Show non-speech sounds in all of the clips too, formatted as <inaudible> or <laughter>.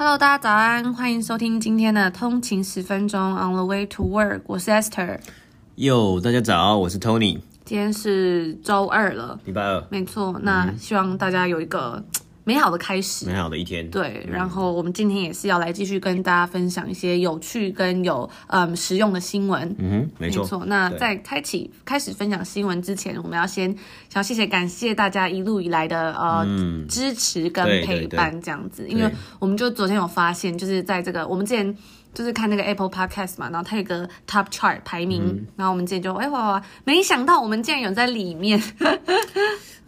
Hello，大家早安，欢迎收听今天的通勤十分钟 On the way to work，我是 Esther。Yo，大家早，我是 Tony。今天是周二了，礼拜二，没错。那希望大家有一个美好的开始，美好的一天。对，然后我们今天也是要来继续跟大家分享一些有趣跟有嗯实用的新闻。嗯哼，没错。没错。那在开启开始分享新闻之前，我们要先想要谢谢感谢大家一路以来的呃、嗯、支持跟陪伴这样子，因为我们就昨天有发现，就是在这个我们之前就是看那个 Apple Podcast 嘛，然后它有个 Top Chart 排名，嗯、然后我们之前就哎哇哇，没想到我们竟然有在里面。<laughs>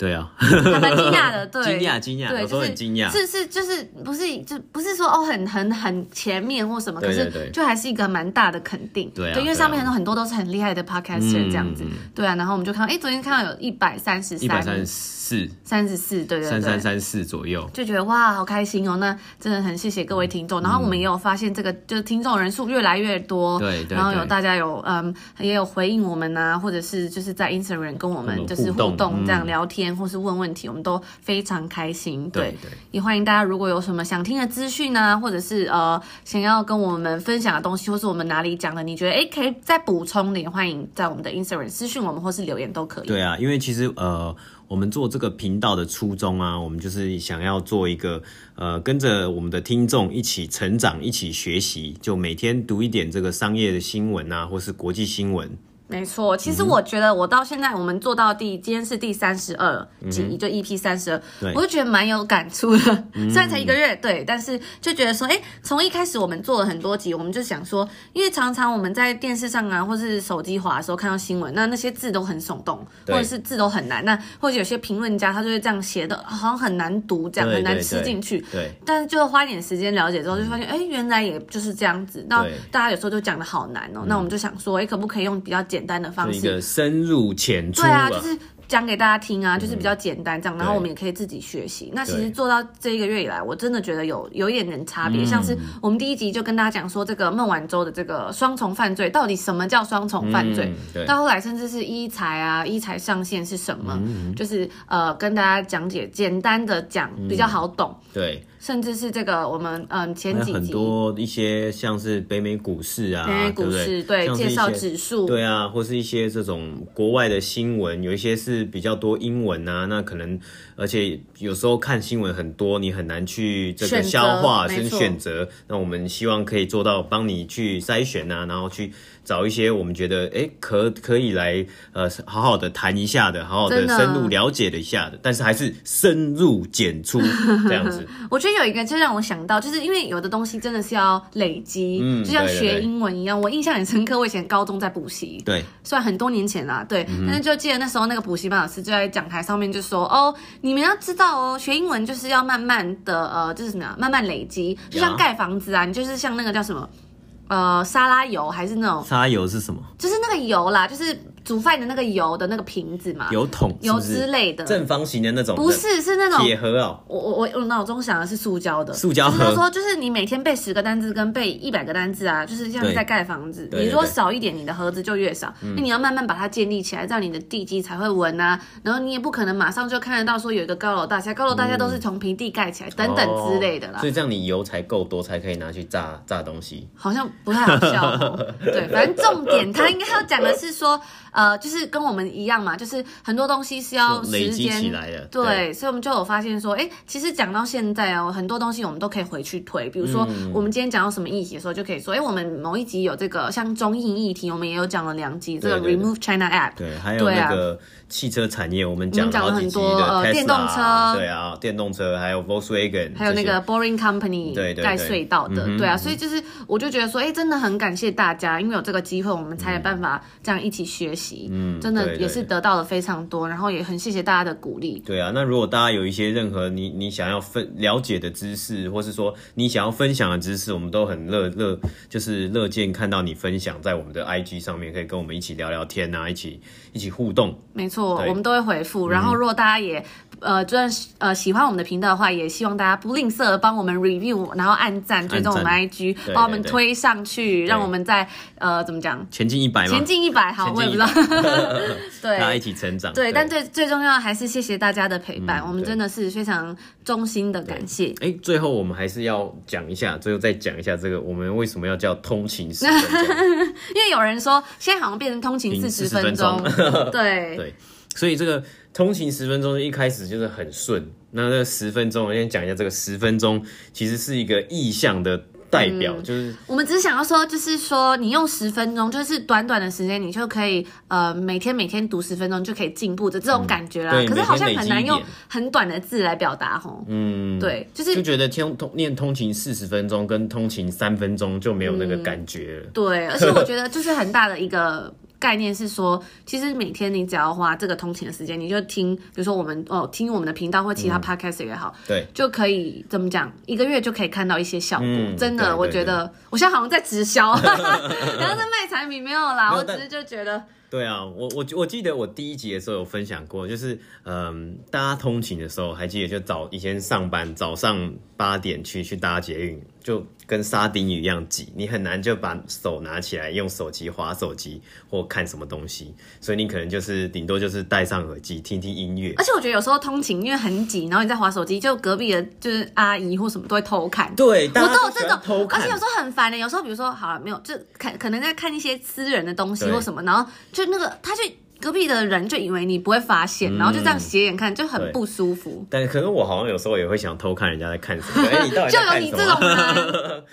对啊，还蛮惊讶的，<laughs> 对，惊讶惊讶，对，就是很惊讶，是是就是不是就不是说哦很很很前面或什么，可是就还是一个蛮大的肯定，对，因为上面很多很多都是很厉害的 podcaster 这样子，对啊，然后我们就看到，哎，昨天看到有一百三十三，一百三十四，三十四，对对对，三三三四左右，就觉得哇好开心哦，那真的很谢谢各位听众，然后我们也有发现这个就是听众人数越来越多，对，然后有大家有嗯也有回应我们呐，或者是就是在 Instagram 跟我们就是互动这样聊天。或是问问题，我们都非常开心。对，对对，也欢迎大家，如果有什么想听的资讯呢，或者是呃想要跟我们分享的东西，或是我们哪里讲的，你觉得哎可以再补充的，欢迎在我们的 Instagram 私讯我们，或是留言都可以。对啊，因为其实呃我们做这个频道的初衷啊，我们就是想要做一个呃跟着我们的听众一起成长，一起学习，就每天读一点这个商业的新闻啊，或是国际新闻。没错，其实我觉得我到现在我们做到第今天是第三十二集，就 EP 三十二，我就觉得蛮有感触的。嗯、<laughs> 虽然才一个月，对，但是就觉得说，哎，从一开始我们做了很多集，我们就想说，因为常常我们在电视上啊，或是手机滑的时候看到新闻，那那些字都很耸动，或者是字都很难，那或者有些评论家他就会这样写的，好像很难读，这样很难吃进去。对，对，但是就花一点时间了解之后，就发现，哎，原来也就是这样子。那大家有时候就讲的好难哦，那我们就想说，哎，可不可以用比较简简单的方式，一个深入浅出，对啊，就是讲给大家听啊，就是比较简单这样，然后我们也可以自己学习。那其实做到这一个月以来，我真的觉得有有一点点差别。像是我们第一集就跟大家讲说，这个孟晚舟的这个双重犯罪到底什么叫双重犯罪？到后来甚至是一才啊，一才上线是什么？就是呃，跟大家讲解，简单的讲比较好懂。对。甚至是这个我们嗯前几集。很多一些像是北美股市啊，北美股市对，对？介绍指数。对啊，或是一些这种国外的新闻，有一些是比较多英文啊，那可能而且有时候看新闻很多，你很难去这个消化跟选择，那我们希望可以做到帮你去筛选啊，然后去。找一些我们觉得哎、欸、可可以来呃好好的谈一下的，好好的深入了解了一下的，但是还是深入浅出 <laughs> 这样子。我觉得有一个就让我想到，就是因为有的东西真的是要累积，嗯，就像学英文一样。我印象很深刻，我以前高中在补习，对，虽然很多年前啦，对，嗯、但是就记得那时候那个补习班老师就在讲台上面就说，哦，你们要知道哦，学英文就是要慢慢的呃，就是什么呀，慢慢累积，就像盖房子啊，你就是像那个叫什么？呃，沙拉油还是那种沙拉油是什么？就是那个油啦，就是。煮饭的那个油的那个瓶子嘛，油桶油之类的，正方形的那种，不是，是那种铁盒哦。我我我我脑中想的是塑胶的，塑胶盒。他说就是你每天背十个单字跟背一百个单字啊，就是像在盖房子。你如果少一点，你的盒子就越少。那你要慢慢把它建立起来，这样你的地基才会稳啊。然后你也不可能马上就看得到说有一个高楼大厦，高楼大厦都是从平地盖起来等等之类的啦。所以这样你油才够多，才可以拿去炸炸东西。好像不太好笑哦。<laughs> 对，反正重点他应该要讲的是说。呃，就是跟我们一样嘛，就是很多东西是要时间累积起来的，对，对，所以我们就有发现说，哎，其实讲到现在哦，很多东西我们都可以回去推，比如说我们今天讲到什么议题的时候，就可以说，哎，我们某一集有这个像中印议题，我们也有讲了两集这个 Remove China App，对，还有那个汽车产业，我们讲了很多呃电动车，对啊，电动车还有 Volkswagen，还有那个 Boring Company，对盖隧道的，对啊，所以就是我就觉得说，哎，真的很感谢大家，因为有这个机会，我们才有办法这样一起学习。嗯，真的也是得到了非常多，然后也很谢谢大家的鼓励。对啊，那如果大家有一些任何你你想要分了解的知识，或是说你想要分享的知识，我们都很乐乐，就是乐见看到你分享在我们的 IG 上面，可以跟我们一起聊聊天啊，一起一起互动。没错，我们都会回复。然后如果大家也呃，就算呃喜欢我们的频道的话，也希望大家不吝啬帮我们 review，然后按赞，追踪我们 IG，把我们推上去，让我们在呃怎么讲，前进一百吗？前进一百，好，我也不知道。<laughs> 对，大家一起成长。对，但最最重要的还是谢谢大家的陪伴，我们真的是非常衷心的感谢。哎，最后我们还是要讲一下，最后再讲一下这个，我们为什么要叫通勤十分钟？<laughs> 因为有人说现在好像变成通勤四十分钟，<laughs> 对对。所以这个通勤十分钟一开始就是很顺，那这十分钟，我先讲一下这个十分钟其实是一个意向的代表，嗯、就是我们只是想要说，就是说你用十分钟，就是短短的时间，你就可以呃每天每天读十分钟就可以进步的这种感觉啦。嗯、可是好像很难用很短的字来表达吼。嗯，对，就是就觉得天通念通勤四十分钟跟通勤三分钟就没有那个感觉了。嗯、<laughs> 对，而且我觉得就是很大的一个。概念是说，其实每天你只要花这个通勤的时间，你就听，比如说我们哦，听我们的频道或其他 podcast 也好，嗯、对，就可以怎么讲，一个月就可以看到一些效果。嗯、真的，我觉得我现在好像在直销，<laughs> 然后在卖产品，没有啦，我只是就觉得。对啊，我我我记得我第一集的时候有分享过，就是嗯，大家通勤的时候，还记得就早以前上班早上八点去去搭捷运，就跟沙丁鱼一样挤，你很难就把手拿起来用手机划手机或看什么东西，所以你可能就是顶多就是戴上耳机听听音乐。而且我觉得有时候通勤因为很挤，然后你在划手机，就隔壁的就是阿姨或什么都会偷看。对，我都有这种偷看，而且有时候很烦的，有时候比如说好了没有，就看可能在看一些私人的东西或什么，然后。就那个，他就隔壁的人就以为你不会发现，嗯、然后就这样斜眼看，就很不舒服。但可能我好像有时候也会想偷看人家在看什么，<laughs> 哎？就有你这种人。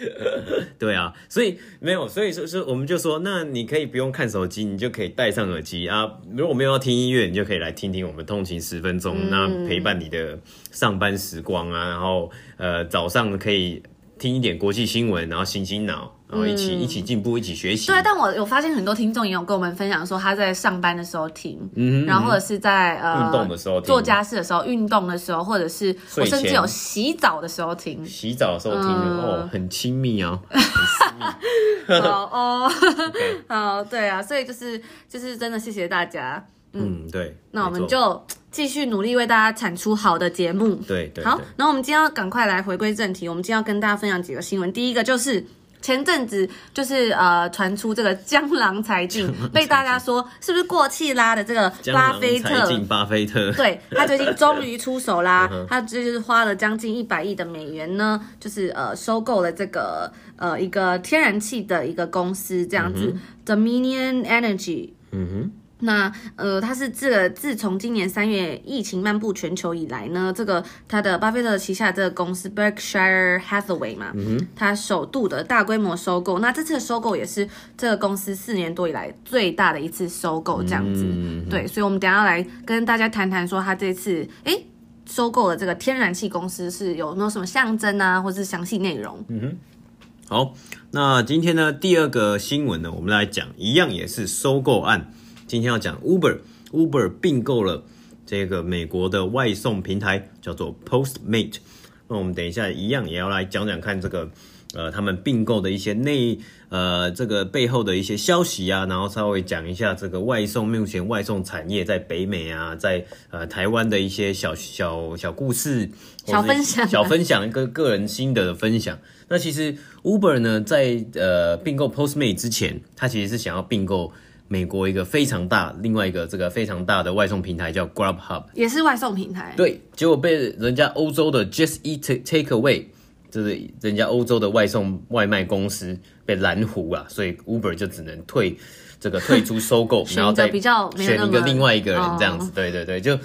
<laughs> 对啊，所以没有，所以说是我们就说，那你可以不用看手机，你就可以戴上耳机啊。如果没有要听音乐，你就可以来听听我们通勤十分钟，嗯、那陪伴你的上班时光啊。然后呃，早上可以听一点国际新闻，然后醒醒脑。然后一起、嗯、一起进步，一起学习。对，但我有发现很多听众也有跟我们分享说，他在上班的时候听，嗯然后或者是在呃运动的时候听，做家事的时候、运动的时候，或者是我甚至有洗澡的时候听。洗澡的时候听，嗯、哦，很亲密哦，<laughs> 很。好哦，<laughs> 好，对啊，所以就是就是真的谢谢大家。嗯，嗯对。那我们就继续努力为大家产出好的节目。对对。好，然后我们今天要赶快来回归正题，我们今天要跟大家分享几个新闻。第一个就是。前阵子就是呃传出这个 <laughs> 江郎才尽，被大家说是不是过气啦的这个巴菲特，巴菲特，对，他最近终于出手啦，<laughs> 他就是花了将近一百亿的美元呢，就是呃收购了这个呃一个天然气的一个公司这样子，嗯，Dominion Energy，嗯哼。那呃，他是这个自从今年三月疫情漫步全球以来呢，这个他的巴菲特旗下的这个公司 Berkshire Hathaway 嘛，嗯哼，他首度的大规模收购。那这次的收购也是这个公司四年多以来最大的一次收购，这样子。嗯、对，所以我们等下要来跟大家谈谈说，他这次诶收购的这个天然气公司是有没有什么象征啊，或是详细内容？嗯哼。好，那今天呢第二个新闻呢，我们来讲一样也是收购案。今天要讲 Uber，Uber 并购了这个美国的外送平台，叫做 Postmate。那我们等一下一样也要来讲讲看这个，呃，他们并购的一些内，呃，这个背后的一些消息啊，然后稍微讲一下这个外送目前外送产业在北美啊，在呃台湾的一些小小小故事、小分享、小分享一个个人心得的分享。那其实 Uber 呢，在呃并购 Postmate 之前，它其实是想要并购。美国一个非常大，另外一个这个非常大的外送平台叫 Grubhub，也是外送平台。对，结果被人家欧洲的 Just Eat Takeaway，就是人家欧洲的外送外卖公司被蓝湖啊，所以 Uber 就只能退这个退出收购，<laughs> 然后再比较选一个另外一个人这样子。对对对，就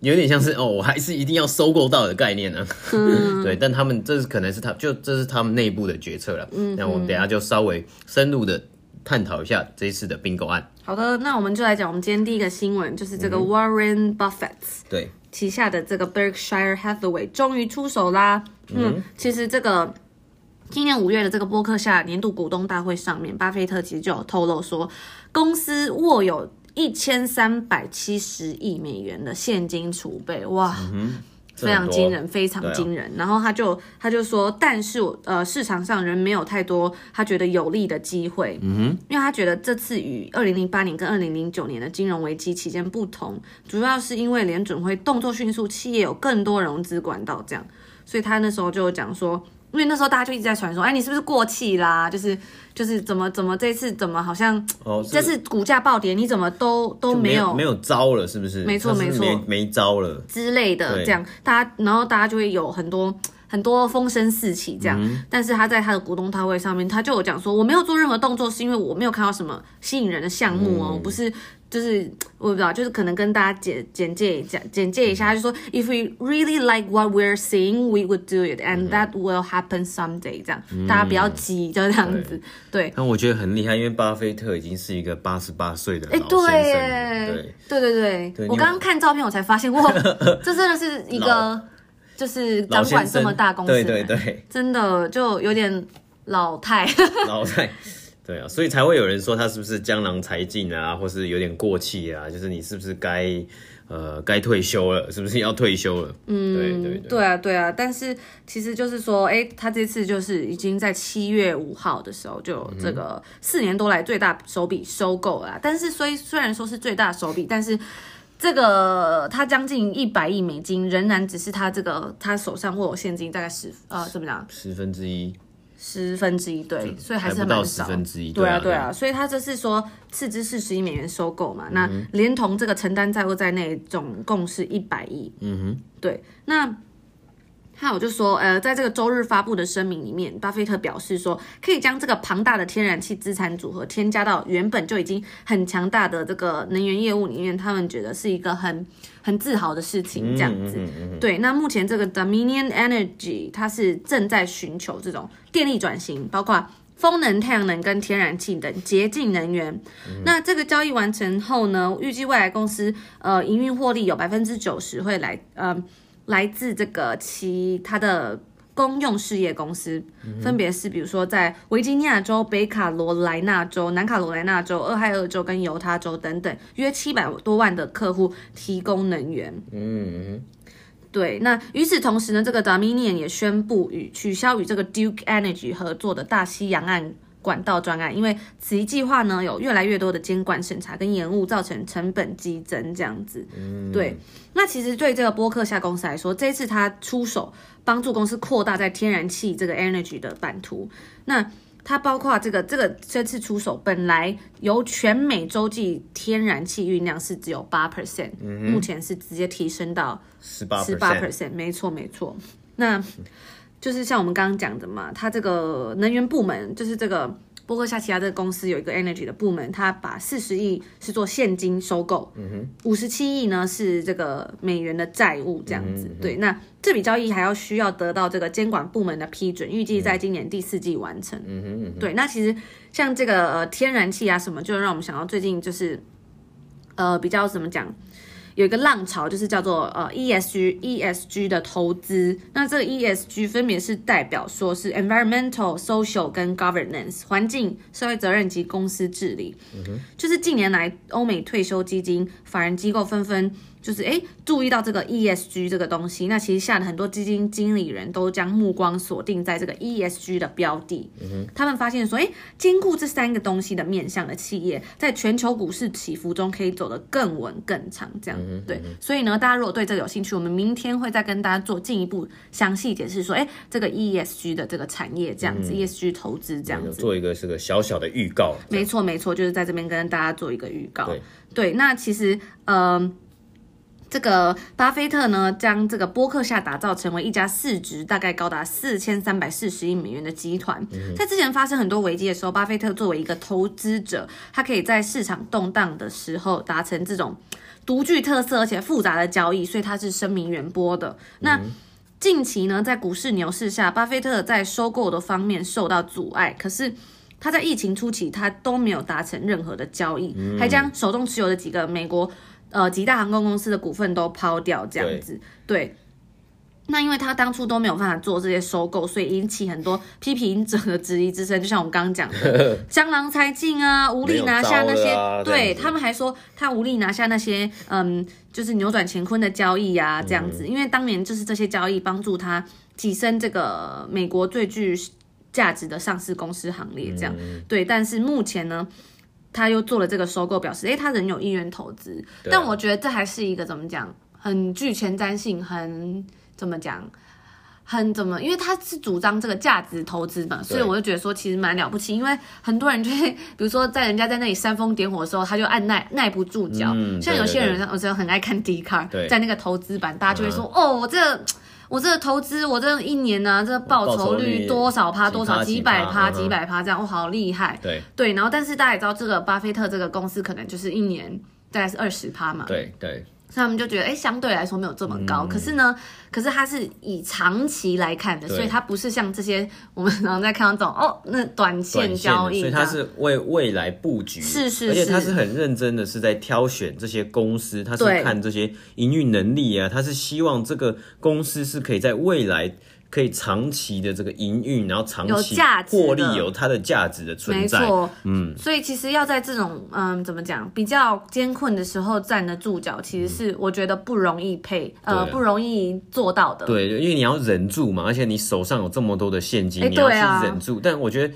有点像是哦，我还是一定要收购到的概念呢、啊。嗯、<laughs> 对，但他们这是可能是他就这是他们内部的决策了。嗯，那我们等下就稍微深入的。探讨一下这一次的并购案。好的，那我们就来讲我们今天第一个新闻，就是这个 Warren Buffett 对旗下的这个 Berkshire Hathaway 终于出手啦。嗯，嗯，其实这个今年五月的这个波克夏年度股东大会上面，巴菲特其实就有透露说，公司握有一千三百七十亿美元的现金储备。哇！嗯非常惊人，非常惊人。啊、然后他就他就说，但是呃，市场上仍没有太多他觉得有利的机会。嗯哼，因为他觉得这次与二零零八年跟二零零九年的金融危机期间不同，主要是因为联准会动作迅速，企业有更多融资管道，这样，所以他那时候就讲说。因为那时候大家就一直在传说，哎，你是不是过气啦？就是就是怎么怎么这次怎么好像哦，这次股价暴跌，你怎么都都没有没有招了，是不是？没错没错，没没招了之类的，这样大家然后大家就会有很多很多风声四起这样。嗯、但是他在他的股东大会上面，他就有讲说，我没有做任何动作，是因为我没有看到什么吸引人的项目哦，嗯、不是。就是我不知道，就是可能跟大家简简介一下，简介一下，就说 If we really like what we're seeing, we would do it, and that will happen someday。这样，嗯、大家不要急，就这样子。对。那我觉得很厉害，因为巴菲特已经是一个八十八岁的老先生。对对对对对，对我刚刚看照片，我才发现，哇，<laughs> 这真的是一个就是掌管这么大公司，对对对，真的就有点老态。<laughs> 老态。对啊，所以才会有人说他是不是江郎才尽啊，或是有点过气啊？就是你是不是该呃该退休了？是不是要退休了？嗯，对对对，对啊对啊。但是其实就是说，哎，他这次就是已经在七月五号的时候就有这个四年多来最大手笔收购了。但是虽虽然说是最大手笔，但是这个他将近一百亿美金仍然只是他这个他手上握有现金大概十呃怎么讲十分之一。十分之一，对，所以还是蛮少。不到十分之一，对啊，对啊，所以他这是说斥资四十亿美元收购嘛，那连同这个承担债务在内，总共是一百亿。嗯哼，对，那。还有就说，呃，在这个周日发布的声明里面，巴菲特表示说，可以将这个庞大的天然气资产组合添加到原本就已经很强大的这个能源业务里面，他们觉得是一个很很自豪的事情，这样子。嗯嗯嗯、对，那目前这个 Dominion Energy 它是正在寻求这种电力转型，包括风能、太阳能跟天然气等洁净能源。嗯、那这个交易完成后呢，预计未来公司呃营运获利有百分之九十会来呃。来自这个其他的公用事业公司，分别是比如说在维吉尼亚州、北卡罗来纳州、南卡罗来纳州、俄亥俄州跟犹他州等等，约七百多万的客户提供能源。嗯，对。那与此同时呢，这个 Dominion 也宣布与取消与这个 Duke Energy 合作的大西洋岸。管道专案，因为此一计划呢，有越来越多的监管审查跟延误，造成成本激增这样子。嗯，对。那其实对这个波克夏公司来说，这一次他出手帮助公司扩大在天然气这个 energy 的版图。那它包括这个这个这次出手，本来由全美洲际天然气运量是只有八 percent，目前是直接提升到十八十八 percent，没错没错。那就是像我们刚刚讲的嘛，它这个能源部门，就是这个波克夏奇亚这个公司有一个 energy 的部门，它把四十亿是做现金收购，五十七亿呢是这个美元的债务这样子。嗯、哼对，那这笔交易还要需要得到这个监管部门的批准，预计在今年第四季完成。嗯哼，嗯哼对，那其实像这个呃天然气啊什么，就让我们想到最近就是呃比较怎么讲？有一个浪潮，就是叫做呃 ESG ESG 的投资。那这个 ESG 分别是代表说是 environmental、social 跟 governance 环境、社会责任及公司治理。嗯哼，就是近年来欧美退休基金、法人机构纷纷。就是哎，注意到这个 ESG 这个东西，那其实下的很多基金经理人都将目光锁定在这个 ESG 的标的。嗯哼，他们发现说，哎，兼顾这三个东西的面向的企业，在全球股市起伏中可以走得更稳更长。这样，嗯，对。所以呢，大家如果对这个有兴趣，我们明天会再跟大家做进一步详细解释，说，哎，这个 ESG 的这个产业这样子，嗯，ESG 投资这样子，做一个这个小小的预告。没错，没错，就是在这边跟大家做一个预告。对，那其实，嗯，呃。这个巴菲特呢，将这个波克夏打造成为一家市值大概高达四千三百四十亿美元的集团。在之前发生很多危机的时候，巴菲特作为一个投资者，他可以在市场动荡的时候达成这种独具特色而且复杂的交易，所以他是声名远播的。那近期呢，在股市牛市下，巴菲特在收购的方面受到阻碍，可是他在疫情初期，他都没有达成任何的交易，还将手中持有的几个美国。呃，几大航空公司的股份都抛掉，这样子，对，对。那因为他当初都没有办法做这些收购，所以引起很多批评者的质疑之声。就像我们刚刚讲的，<laughs> 江郎才尽啊，无力拿下那些，啊、对他们还说他无力拿下那些，嗯，就是扭转乾坤的交易啊，这样子。嗯、因为当年就是这些交易帮助他跻身这个美国最具价值的上市公司行列，这样、嗯、对。但是目前呢，他又做了这个收购，表示诶，他仍有意愿投资。但我觉得这还是一个怎么讲，很具前瞻性，很。怎么讲？很怎么？因为他是主张这个价值投资嘛，所以我就觉得说其实蛮了不起。因为很多人就会，<laughs> 比如说在人家在那里煽风点火的时候，他就按耐耐不住脚。嗯、像有些人，我觉得很爱看 Dcard，在那个投资版，大家就会说：“嗯、哦，我这个、我这个投资，我这一年呢、啊，这个报酬率多少趴，多少几百趴，几百趴这样，我、哦、好厉害。”对对，然后但是大家也知道，这个巴菲特这个公司可能就是一年大概是二十趴嘛。对对。所以他们就觉得，哎、欸，相对来说没有这么高。嗯、可是呢，可是它是以长期来看的，所以它不是像这些我们常常在看到这种哦，那短线交易。所以它是为未来布局，是是是，而且它是很认真的，是在挑选这些公司，它是看这些营运能力啊，它是希望这个公司是可以在未来。可以长期的这个营运，然后长期获利，有它的价值的存在。没错，嗯，所以其实要在这种嗯怎么讲比较艰困的时候站得住脚，其实是我觉得不容易配、嗯、呃不容易做到的。对，因为你要忍住嘛，而且你手上有这么多的现金，欸、你要去忍住。啊、但我觉得。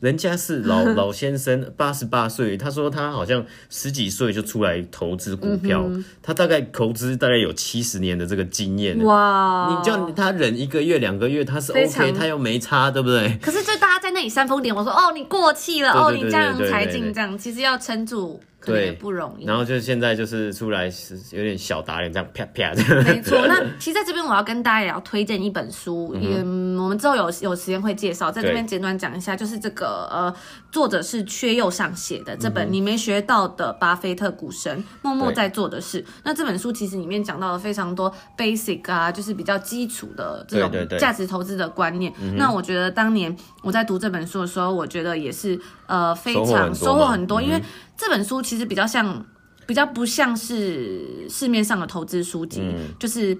人家是老 <laughs> 老先生，八十八岁，他说他好像十几岁就出来投资股票，嗯、他大概投资大概有七十年的这个经验。哇！你叫他忍一个月两个月，他是 OK，他又没差，对不对？可是就大家在那里煽风点火，说哦，你过气了，哦，你这样才进这样，其实要撑住。对，不容易。然后就现在就是出来是有点小打脸，这样啪啪这样。没错，那其实在这边我要跟大家也要推荐一本书，也、嗯、我们之后有有时间会介绍，在这边简短讲一下，就是这个呃，作者是缺右上写的这本《你没学到的巴菲特股神默默在做的事》。那这本书其实里面讲到了非常多 basic 啊，就是比较基础的这种价值投资的观念。那我觉得当年我在读这本书的时候，我觉得也是呃非常收获很多，因为。这本书其实比较像，比较不像是市面上的投资书籍，嗯、就是，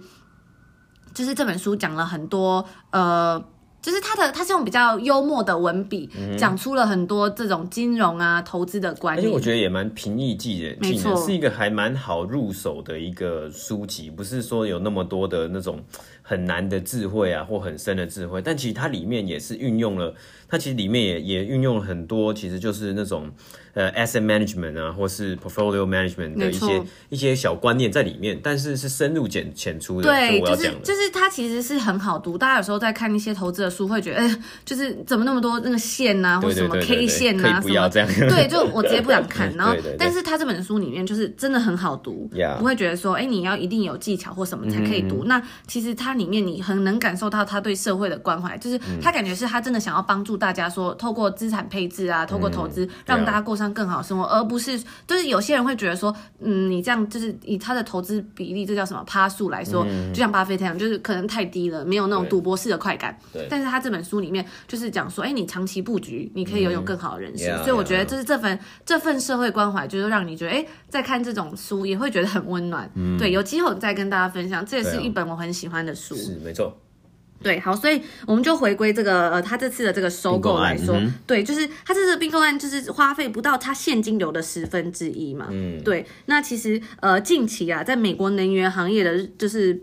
就是这本书讲了很多，呃，就是他的他是用比较幽默的文笔，嗯、讲出了很多这种金融啊投资的观念，而且我觉得也蛮平易近人，没错，是一个还蛮好入手的一个书籍，不是说有那么多的那种很难的智慧啊，或很深的智慧，但其实它里面也是运用了，它其实里面也也运用了很多，其实就是那种。呃，asset management 啊，或是 portfolio management 的一些一些小观念在里面，但是是深入浅浅出的。对，就是就是它其实是很好读。大家有时候在看一些投资的书，会觉得，哎、欸，就是怎么那么多那个线呐、啊，或什么 K 线呐、啊，不要这样。什么对，就我直接不想看。<laughs> 然后，但是它这本书里面就是真的很好读.不会觉得说，哎、欸，你要一定有技巧或什么才可以读。嗯、那其实它里面你很能感受到他对社会的关怀，就是他感觉是他真的想要帮助大家说，透过资产配置啊，透过投资，让大家过上更好的生活，而不是，就是有些人会觉得说，嗯，你这样就是以他的投资比例，这叫什么趴数来说，嗯、就像巴菲特一样，就是可能太低了，没有那种赌博式的快感。对。但是他这本书里面就是讲说，哎、欸，你长期布局，你可以拥有更好的人生。嗯、所以我觉得，就是这份.这份社会关怀，就是让你觉得，哎、欸，在看这种书也会觉得很温暖。嗯。对，有机会再跟大家分享，这也是一本我很喜欢的书。是，没错。对，好，所以我们就回归这个呃，他这次的这个收购来说，嗯、对，就是他这次并购案就是花费不到他现金流的十分之一嘛，嗯，对，那其实呃近期啊，在美国能源行业的，就是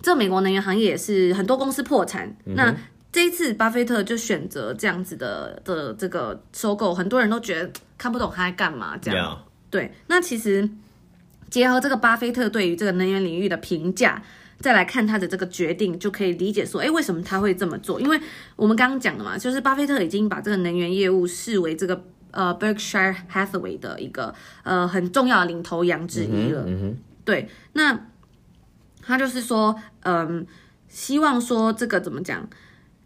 这美国能源行业也是很多公司破产，嗯、那这一次巴菲特就选择这样子的的这个收购，很多人都觉得看不懂他在干嘛这样.对，那其实结合这个巴菲特对于这个能源领域的评价。再来看他的这个决定，就可以理解说，哎，为什么他会这么做？因为我们刚刚讲的嘛，就是巴菲特已经把这个能源业务视为这个呃 Berkshire Hathaway 的一个呃很重要的领头羊之一了。对，那他就是说，嗯，希望说这个怎么讲？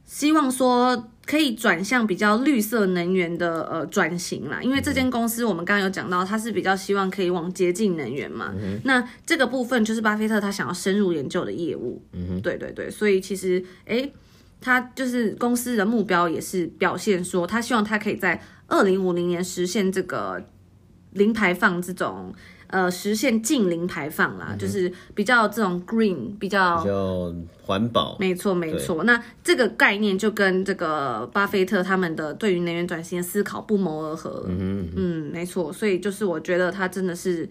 希望说。可以转向比较绿色能源的呃转型啦，因为这间公司我们刚刚有讲到，它是比较希望可以往洁净能源嘛。嗯、那这个部分就是巴菲特他想要深入研究的业务。嗯哼，对对对，所以其实诶，他就是公司的目标也是表现说，他希望他可以在二零五零年实现这个零排放这种呃实现近零排放啦，嗯、就是比较这种 green 比较比较环保。没错没错，那这个概念就跟这个巴菲特他们的对于能源转型的思考不谋而合。嗯哼嗯，没错，所以就是我觉得他真的是。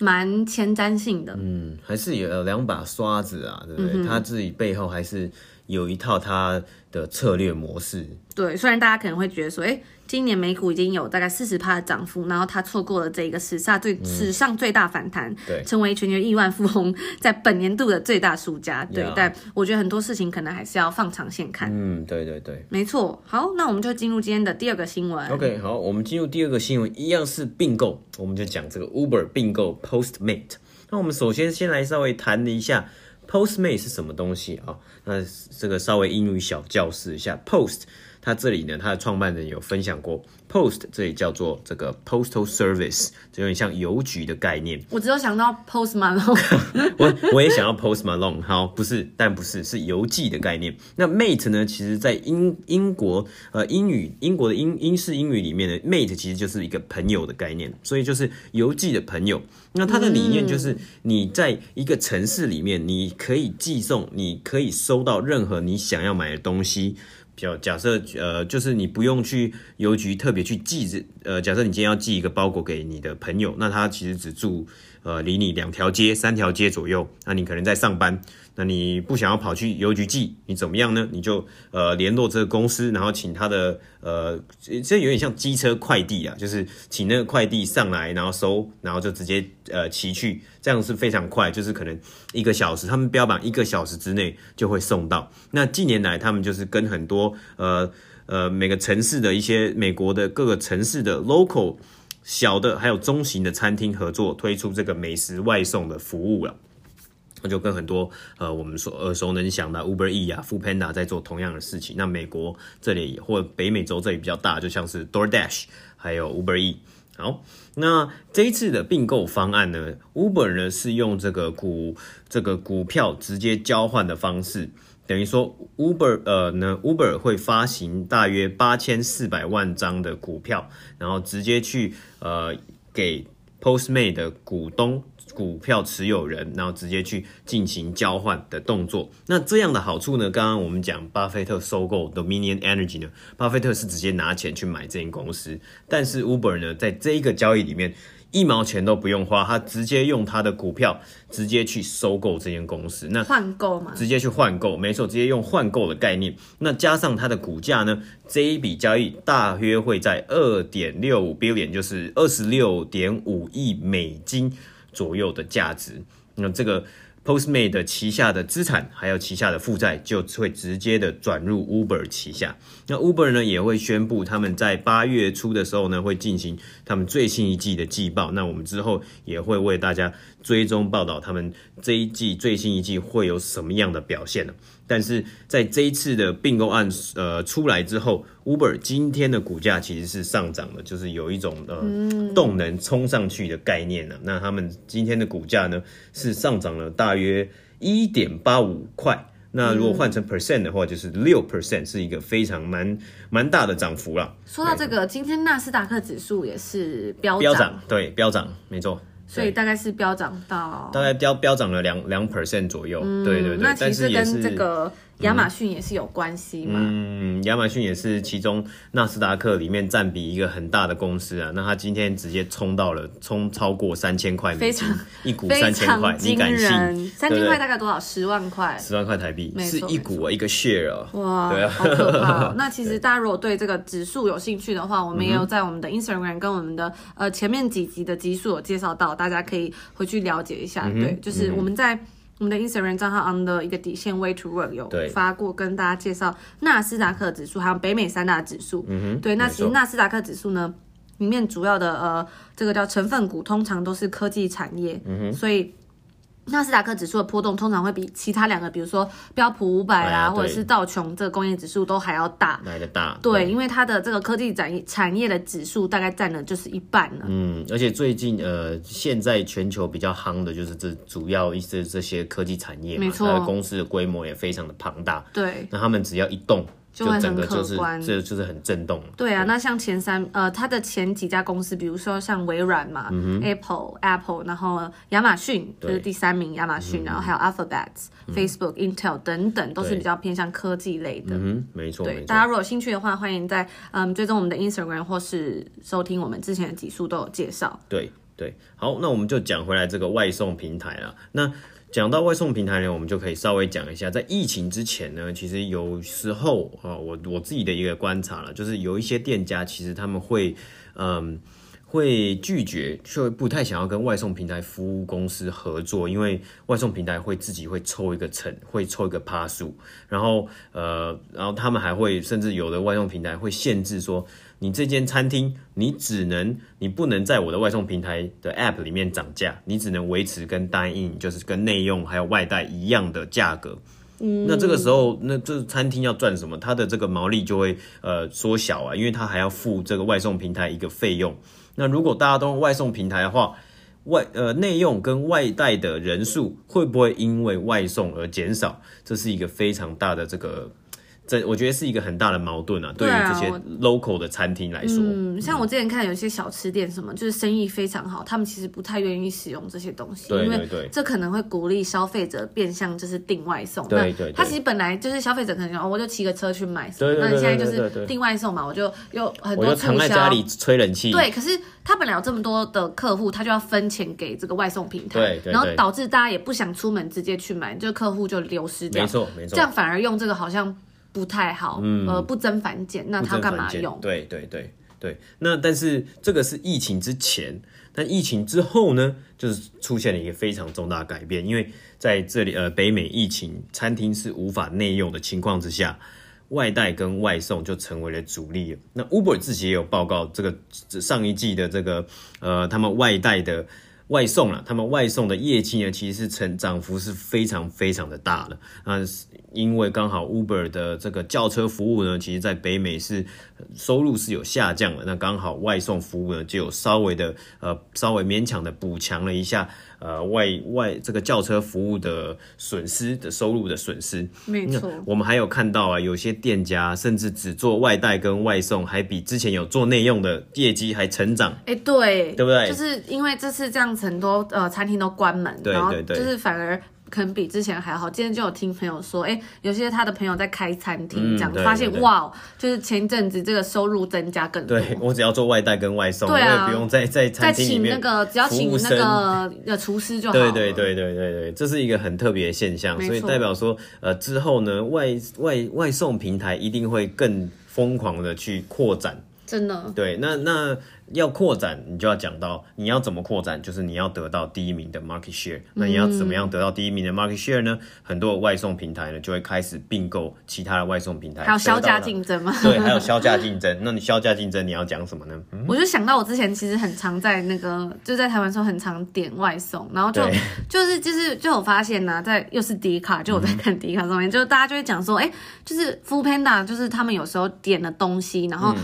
蛮前瞻性的，嗯，还是有两把刷子啊，对不对？嗯、他自己背后还是有一套他的策略模式。对，虽然大家可能会觉得说，哎。今年美股已经有大概四十趴的涨幅，然后他错过了这个史上最、嗯、史上最大反弹，对，成为全球亿万富翁，在本年度的最大输家。对.但我觉得很多事情可能还是要放长线看。嗯，对对对，没错。好，那我们就进入今天的第二个新闻。OK，好，我们进入第二个新闻，一样是并购，我们就讲这个 Uber 并购 Postmate。那我们首先先来稍微谈一下 Postmate 是什么东西啊？那这个稍微英语小教室一下 Post。它这里呢，它的创办人有分享过，Post 这里叫做这个 Postal Service，就有点像邮局的概念。<laughs> 我只有想到 Post Malone，<laughs> 我我也想要 Post Malone，好，不是，但不是，是邮寄的概念。那 Mate 呢，其实在英英国呃英语英国的英英式英语里面呢，Mate 其实就是一个朋友的概念，所以就是邮寄的朋友。那它的理念就是你在一个城市里面，你可以寄送，你可以收到任何你想要买的东西。假假设呃，就是你不用去邮局特别去寄这，呃，假设你今天要寄一个包裹给你的朋友，那他其实只住呃离你两条街、三条街左右，那你可能在上班。那你不想要跑去邮局寄，你怎么样呢？你就呃联络这个公司，然后请他的呃，这有点像机车快递啊，就是请那个快递上来，然后收，然后就直接呃骑去，这样是非常快，就是可能一个小时，他们标榜一个小时之内就会送到。那近年来，他们就是跟很多呃呃每个城市的一些美国的各个城市的 local 小的还有中型的餐厅合作，推出这个美食外送的服务了。那就跟很多呃我们说耳熟能详的 Uber E 啊、f o o Panda 在做同样的事情。那美国这里或北美洲这里比较大，就像是 DoorDash 还有 Uber E。好，那这一次的并购方案呢，Uber 呢是用这个股这个股票直接交换的方式，等于说 Uber 呃呢 Uber 会发行大约八千四百万张的股票，然后直接去呃给 Postmate 的股东。股票持有人，然后直接去进行交换的动作。那这样的好处呢？刚刚我们讲巴菲特收购 Dominion Energy 呢，巴菲特是直接拿钱去买这间公司。但是 Uber 呢，在这一个交易里面，一毛钱都不用花，他直接用他的股票直接去收购这间公司。那换购嘛？直接去换购，没错，直接用换购的概念。那加上它的股价呢，这一笔交易大约会在二点六五 billion，就是二十六点五亿美金。左右的价值，那这个 Postmate 的旗下的资产还有旗下的负债就会直接的转入 Uber 旗下。那 Uber 呢也会宣布他们在八月初的时候呢会进行他们最新一季的季报。那我们之后也会为大家追踪报道他们这一季最新一季会有什么样的表现呢？但是在这一次的并购案呃出来之后，Uber 今天的股价其实是上涨的，就是有一种呃动能冲上去的概念呢、啊。那他们今天的股价呢是上涨了大约一点八五块，那如果换成 percent 的话，就是六 percent，是一个非常蛮蛮大的涨幅了。说到这个，今天纳斯达克指数也是飙飙涨，对，飙涨，没错。所以大概是飙涨到，大概飙飙涨了两两 percent 左右，嗯、对对对。那其实跟这个。亚马逊也是有关系嘛？嗯，亚马逊也是其中纳斯达克里面占比一个很大的公司啊。那它今天直接冲到了，冲超过三千块美金，非常一股三千块，你敢信？三千块大概多少？十万块？十万块台币，是一股啊，一个 share 啊。哇，对啊，好可怕。<laughs> 那其实大家如果对这个指数有兴趣的话，我们也有在我们的 Instagram 跟我们的呃前面几集的集数有介绍到，大家可以回去了解一下。对，就是我们在。我们的 Instagram 账号 on the 一个底线 way to work 有发过跟大家介绍纳斯达克指数，还有北美三大指数。嗯哼，对，那其实纳斯达克指数呢，里面主要的呃，这个叫成分股，通常都是科技产业。嗯哼，所以。纳斯达克指数的波动通常会比其他两个，比如说标普五百啊，或者是道琼这个工业指数都还要大。来的大。对，因为它的这个科技产业产业的指数大概占了就是一半了。嗯，而且最近呃，现在全球比较夯的就是这主要一些这些科技产业嘛，没错，它的公司的规模也非常的庞大。对，那他们只要一动。就会很可观，这就是很震动。对啊，那像前三呃，它的前几家公司，比如说像微软嘛、嗯、，Apple Apple，然后亚马逊就是第三名亚马逊，然后还有 Alphabet、嗯、Facebook、Intel 等等，都是比较偏向科技类的。嗯，没错。对，大家如果有兴趣的话，欢迎在嗯追踪我们的 Instagram 或是收听我们之前的集数都有介绍。对对，好，那我们就讲回来这个外送平台啊。那讲到外送平台呢，我们就可以稍微讲一下，在疫情之前呢，其实有时候啊，我我自己的一个观察了，就是有一些店家其实他们会，嗯，会拒绝，却不太想要跟外送平台服务公司合作，因为外送平台会自己会抽一个成，会抽一个趴数，然后呃，然后他们还会，甚至有的外送平台会限制说。你这间餐厅，你只能，你不能在我的外送平台的 App 里面涨价，你只能维持跟 Dine 就是跟内用还有外带一样的价格。嗯，那这个时候，那这餐厅要赚什么？它的这个毛利就会呃缩小啊，因为它还要付这个外送平台一个费用。那如果大家都用外送平台的话，外呃内用跟外带的人数会不会因为外送而减少？这是一个非常大的这个。这我觉得是一个很大的矛盾啊，对于这些 local 的餐厅来说。嗯，像我之前看有些小吃店什么，就是生意非常好，他们其实不太愿意使用这些东西，对对对，因为这可能会鼓励消费者变相就是订外送。对对，对，他其实本来就是消费者可能讲哦，我就骑个车去买那你现在就是订外送嘛，我就有很多促销。我就躺在家里吹冷气。对，可是他本来有这么多的客户，他就要分钱给这个外送平台，对对对，然后导致大家也不想出门直接去买，就客户就流失掉。没错没错，这样反而用这个好像。不太好，嗯，呃，不增反减，那他干嘛用？对对对对，那但是这个是疫情之前，但疫情之后呢，就是出现了一个非常重大的改变，因为在这里，呃，北美疫情，餐厅是无法内用的情况之下，外带跟外送就成为了主力。那 Uber 自己也有报告，这个上一季的这个，呃，他们外带的。外送了，他们外送的业绩呢，其实是成涨幅是非常非常的大的。那因为刚好 Uber 的这个轿车服务呢，其实在北美是收入是有下降的。那刚好外送服务呢，就有稍微的呃稍微勉强的补强了一下。呃，外外这个轿车服务的损失的收入的损失，没错。我们还有看到啊，有些店家甚至只做外带跟外送，还比之前有做内用的业绩还成长。哎、欸，对，对不对？就是因为这次这样子，很多呃餐厅都关门，对对对，就是反而。可能比之前还好。今天就有听朋友说，哎、欸，有些他的朋友在开餐厅，这样、嗯、发现哇，就是前一阵子这个收入增加更多。对，<laughs> 我只要做外带跟外送，对啊，不用再在餐厅里面再请那个，只要请那个呃厨师就好。对对对对对对，这是一个很特别的现象，所以代表说，呃，之后呢，外外外送平台一定会更疯狂的去扩展。真的。对，那那。要扩展，你就要讲到你要怎么扩展，就是你要得到第一名的 market share。那你要怎么样得到第一名的 market share 呢？很多外送平台呢就会开始并购其他的外送平台，还有削价竞争吗？<laughs> 对，还有削价竞争。那你削价竞争，你要讲什么呢？嗯、我就想到我之前其实很常在那个，就在台湾时候很常点外送，然后就就是就是就有发现呢、啊，在又是迪卡，就我在看迪卡上面，嗯、就大家就会讲说，哎、欸，就是 Foodpanda，就是他们有时候点了东西，然后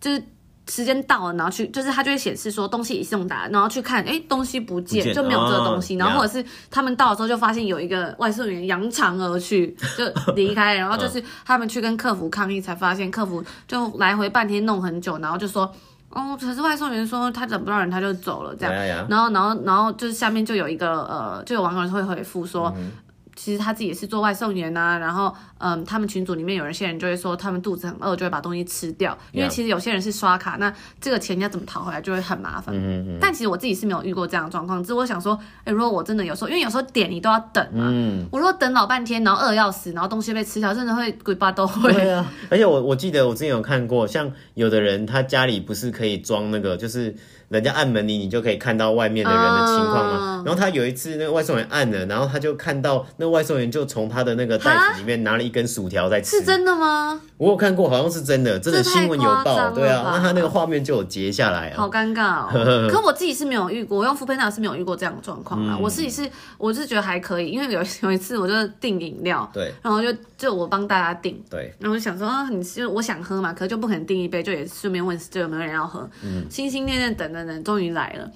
就是。时间到了，然后去，就是它就会显示说东西已送达，然后去看，哎，东西不见，就没有这个东西，哦、然后或者是他们到的时候就发现有一个外送员扬长而去，<laughs> 就离开，然后就是他们去跟客服抗议，才发现客服就来回半天弄很久，然后就说，哦，可是外送员说他等不到人他就走了这样，然后然后然后就是下面就有一个呃，就有网友会回复说。嗯其实他自己也是做外送员呐，然后嗯，他们群组里面有一些人就会说他们肚子很饿，就会把东西吃掉。因为其实有些人是刷卡，那这个钱要怎么讨回来就会很麻烦。嗯嗯。但其实我自己是没有遇过这样的状况，只是我想说，哎，如果我真的有时候，因为有时候点你都要等嘛，嗯，我如果等老半天，然后饿要死，然后东西被吃掉，真的会鬼巴都会。对啊，而且我我记得我之前有看过，像有的人他家里不是可以装那个，就是。人家按门铃，你就可以看到外面的人的情况吗？Uh, 然后他有一次那个外送员按了，然后他就看到那个外送员就从他的那个袋子里面拿了一根薯条在吃。是真的吗？我有看过，好像是真的，真的新闻有报。对啊，那他那个画面就有截下来啊。好尴尬哦。可我自己是没有遇过，我用 Foodpanda 是没有遇过这样的状况啊。嗯、我自己是，我是觉得还可以，因为有有一次我就订饮料，对，然后就就我帮大家订，对，然后我就想说啊，你是我想喝嘛，可是就不可能订一杯，就也顺便问就有没有人要喝。嗯，心心念念等等等，终于来了。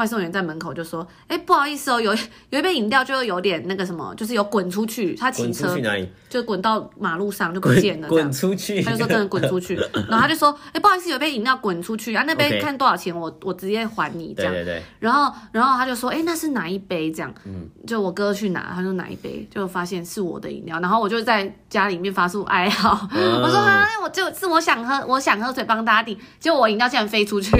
外送员在门口就说：“哎、欸，不好意思哦，有有一杯饮料就有点那个什么，就是有滚出去，他骑车去哪里？就滚到马路上就不见了，滚出去。他就说真的滚出去，<laughs> 然后他就说：哎、欸，不好意思，有杯饮料滚出去啊，那杯看多少钱，我我直接还你这样。对对对。然后然后他就说：哎、欸，那是哪一杯？这样，嗯，就我哥去拿，他说哪一杯，就发现是我的饮料，然后我就在家里面发出哀嚎，嗯、我说啊，我就是我想喝，我想喝水帮大家顶，结果我饮料竟然飞出去，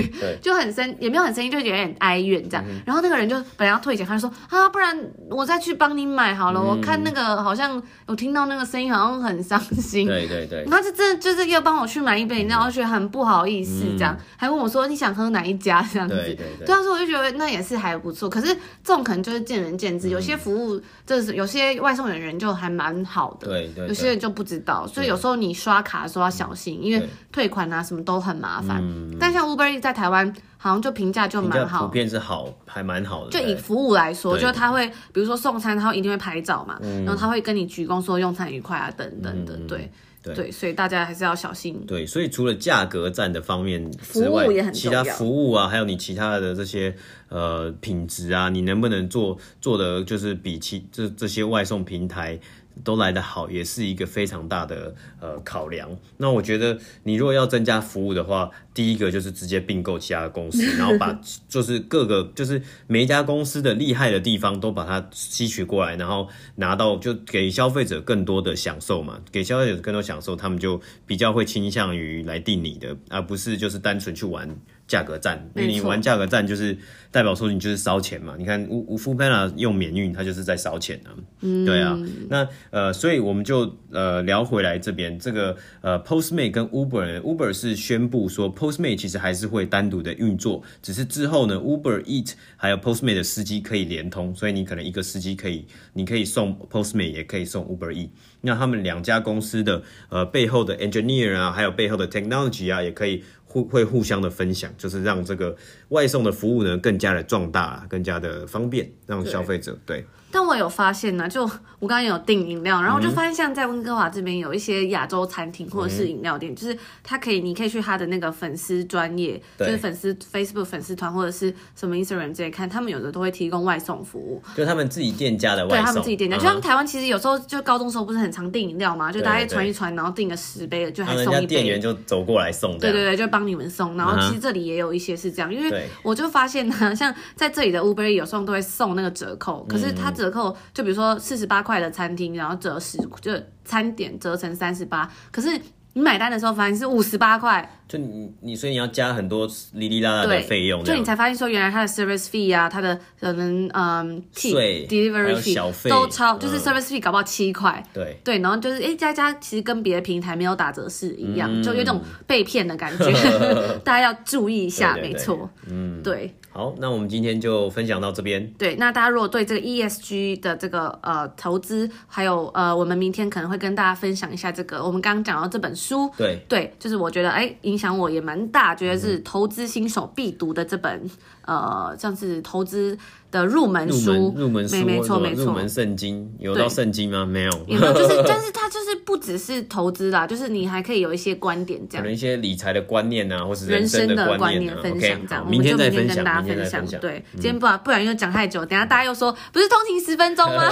就很生，也没有很生气，就有点哀怨这样。嗯、然后那个人就本来要退钱，他就说啊，不然我再去帮你买好了。嗯、我看那个好像我听到那个声音，好像很伤心。对对对。他就真的就是要帮我去买一杯饮料，我觉得很不好意思，这样、嗯、还问我说你想喝哪一家这样子。对对对。当时我就觉得那也是还不错，可是这种可能就是见仁见智，嗯、有些服务就是有些外送人员就还蛮好的，对，对对。有些人就不知道，所以有时候你刷卡的时候要小心，因为退款啊什么都很麻烦。嗯、但像 Uber Eats 在台湾。好像就评价就蛮好，普遍是好，还蛮好的。就以服务来说，就他会，比如说送餐，他会一定会拍照嘛，然后他会跟你鞠躬说用餐愉快啊，等等的，对对，所以大家还是要小心。对，所以除了价格战的方面之外，服务也很重要。其他服务啊，还有你其他的这些呃品质啊，你能不能做做的就是比其这这些外送平台。都来得好，也是一个非常大的呃考量。那我觉得，你如果要增加服务的话，第一个就是直接并购其他的公司，<laughs> 然后把就是各个就是每一家公司的厉害的地方都把它吸取过来，然后拿到就给消费者更多的享受嘛。给消费者更多享受，他们就比较会倾向于来订你的，而不是就是单纯去玩。价格战，因为你玩价格战就是代表说你就是烧钱嘛。你看，无无 foodpanda 用免运，他就是在烧钱啊。嗯，对啊。那呃，所以我们就呃聊回来这边，这个呃 Postmate 跟 Uber，Uber 是宣布说 Postmate 其实还是会单独的运作，只是之后呢，Uber Eat 还有 Postmate 的司机可以连通，所以你可能一个司机可以，你可以送 Postmate，也可以送 Uber Eat。那他们两家公司的呃背后的 engineer 啊，还有背后的 technology 啊，也可以。会会互相的分享，就是让这个外送的服务呢更加的壮大，更加的方便，让消费者对。对但我有发现呢，就我刚刚有订饮料，然后我就发现像在温哥华这边有一些亚洲餐厅或者是饮料店，嗯、就是他可以，你可以去他的那个粉丝专业，就是粉丝 Facebook 粉丝团或者是什么 Instagram 这些看，他们有的都会提供外送服务，就他们自己店家的外送，对他们自己店家，嗯、就像台湾其实有时候就高中时候不是很常订饮料嘛，就大家传一传，然后订个十杯，就还送一杯，店员就走过来送，对对对，就帮你们送，然后其实这里也有一些是这样，因为我就发现呢，<laughs> 像在这里的 Uber 有时候都会送那个折扣，可是他折扣就比如说。说四十八块的餐厅，然后折十，就餐点折成三十八。可是你买单的时候发现是五十八块，就你你所以你要加很多哩哩啦啦的费用，就你才发现说原来它的 service fee 啊，它的可能嗯 tip delivery fee 都超，就是 service fee 搞不好七块，对。对，然后就是哎加加，其实跟别的平台没有打折是一样，就有种被骗的感觉，<laughs> 大家要注意一下，没错，嗯，对。好，那我们今天就分享到这边。对，那大家如果对这个 ESG 的这个呃投资，还有呃，我们明天可能会跟大家分享一下这个我们刚刚讲到这本书。对对，就是我觉得哎，影响我也蛮大，觉得是投资新手必读的这本。呃，像是投资的入门书，入门书，没错没错，入门圣经有到圣经吗？没有，有没有，就是，<laughs> 但是它就是不只是投资啦，<laughs> 就是你还可以有一些观点这样，可能一些理财的观念啊，或是人生的观念分享这样，我们就明天跟大家分享。对，今天不然不然又讲太久，等下大家又说不是通勤十分钟吗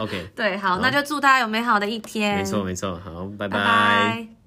？OK，<laughs> 对，好，那就祝大家有美好的一天。没错没错，好，拜拜。